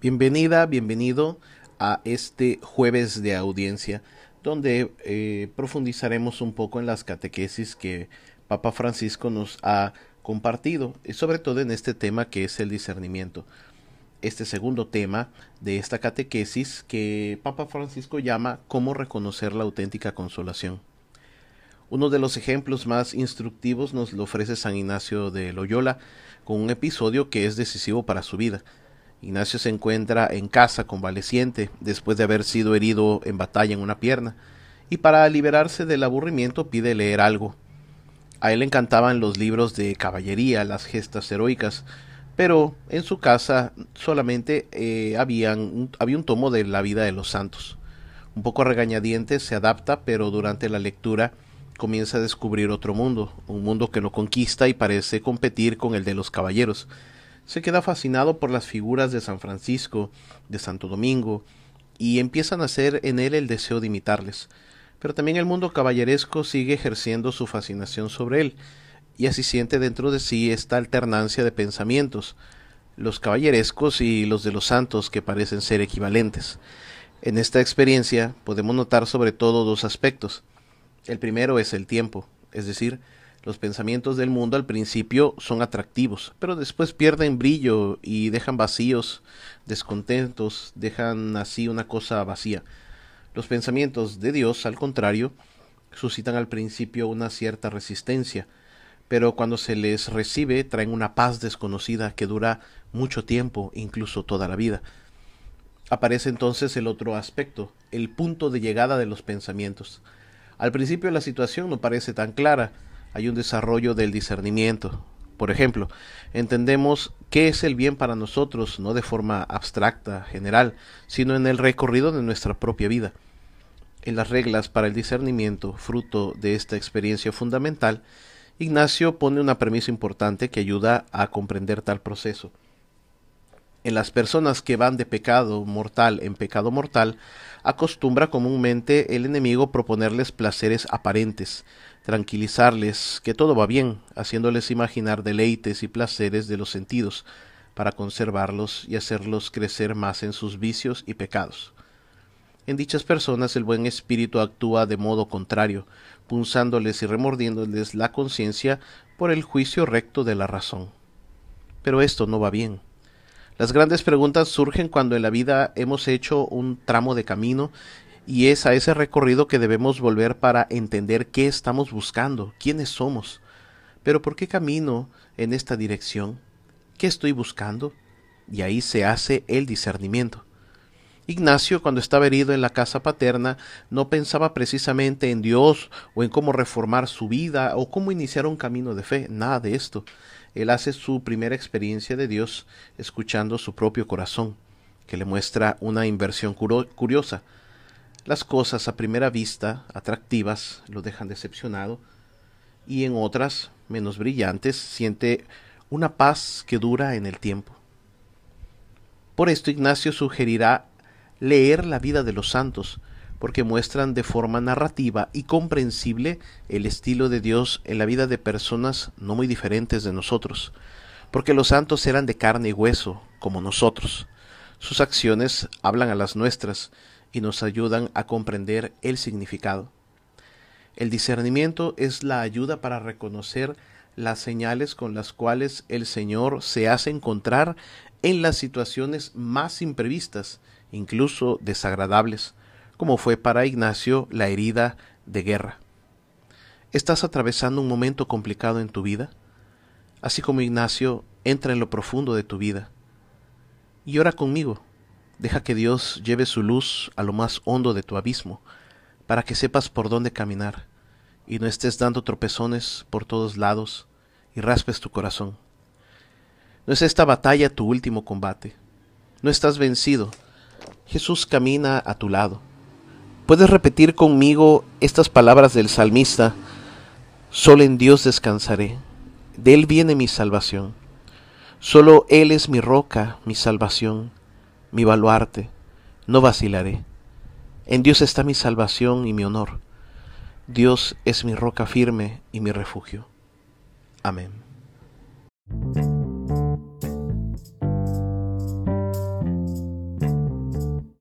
Bienvenida, bienvenido a este jueves de audiencia donde eh, profundizaremos un poco en las catequesis que Papa Francisco nos ha compartido, y sobre todo en este tema que es el discernimiento. Este segundo tema de esta catequesis que Papa Francisco llama cómo reconocer la auténtica consolación. Uno de los ejemplos más instructivos nos lo ofrece San Ignacio de Loyola con un episodio que es decisivo para su vida. Ignacio se encuentra en casa convaleciente después de haber sido herido en batalla en una pierna y para liberarse del aburrimiento pide leer algo. A él le encantaban los libros de caballería, las gestas heroicas, pero en su casa solamente eh, había un tomo de la vida de los santos. Un poco regañadiente se adapta, pero durante la lectura comienza a descubrir otro mundo, un mundo que lo conquista y parece competir con el de los caballeros se queda fascinado por las figuras de San Francisco, de Santo Domingo, y empieza a nacer en él el deseo de imitarles. Pero también el mundo caballeresco sigue ejerciendo su fascinación sobre él, y así siente dentro de sí esta alternancia de pensamientos, los caballerescos y los de los santos que parecen ser equivalentes. En esta experiencia podemos notar sobre todo dos aspectos. El primero es el tiempo, es decir, los pensamientos del mundo al principio son atractivos, pero después pierden brillo y dejan vacíos, descontentos, dejan así una cosa vacía. Los pensamientos de Dios, al contrario, suscitan al principio una cierta resistencia, pero cuando se les recibe traen una paz desconocida que dura mucho tiempo, incluso toda la vida. Aparece entonces el otro aspecto, el punto de llegada de los pensamientos. Al principio la situación no parece tan clara, hay un desarrollo del discernimiento. Por ejemplo, entendemos qué es el bien para nosotros, no de forma abstracta, general, sino en el recorrido de nuestra propia vida. En las reglas para el discernimiento, fruto de esta experiencia fundamental, Ignacio pone una premisa importante que ayuda a comprender tal proceso. En las personas que van de pecado mortal en pecado mortal, acostumbra comúnmente el enemigo proponerles placeres aparentes, tranquilizarles que todo va bien, haciéndoles imaginar deleites y placeres de los sentidos, para conservarlos y hacerlos crecer más en sus vicios y pecados. En dichas personas el buen espíritu actúa de modo contrario, punzándoles y remordiéndoles la conciencia por el juicio recto de la razón. Pero esto no va bien. Las grandes preguntas surgen cuando en la vida hemos hecho un tramo de camino y es a ese recorrido que debemos volver para entender qué estamos buscando, quiénes somos. Pero ¿por qué camino en esta dirección? ¿Qué estoy buscando? Y ahí se hace el discernimiento. Ignacio, cuando estaba herido en la casa paterna, no pensaba precisamente en Dios o en cómo reformar su vida o cómo iniciar un camino de fe, nada de esto. Él hace su primera experiencia de Dios escuchando su propio corazón, que le muestra una inversión curiosa. Las cosas a primera vista atractivas lo dejan decepcionado y en otras, menos brillantes, siente una paz que dura en el tiempo. Por esto Ignacio sugerirá leer la vida de los santos, porque muestran de forma narrativa y comprensible el estilo de Dios en la vida de personas no muy diferentes de nosotros, porque los santos eran de carne y hueso, como nosotros. Sus acciones hablan a las nuestras, y nos ayudan a comprender el significado. El discernimiento es la ayuda para reconocer las señales con las cuales el Señor se hace encontrar en las situaciones más imprevistas, incluso desagradables, como fue para Ignacio la herida de guerra. ¿Estás atravesando un momento complicado en tu vida? Así como Ignacio, entra en lo profundo de tu vida. Y ora conmigo Deja que Dios lleve su luz a lo más hondo de tu abismo, para que sepas por dónde caminar, y no estés dando tropezones por todos lados y raspes tu corazón. No es esta batalla tu último combate. No estás vencido. Jesús camina a tu lado. Puedes repetir conmigo estas palabras del salmista. Solo en Dios descansaré. De Él viene mi salvación. Solo Él es mi roca, mi salvación mi baluarte, no vacilaré. En Dios está mi salvación y mi honor. Dios es mi roca firme y mi refugio. Amén.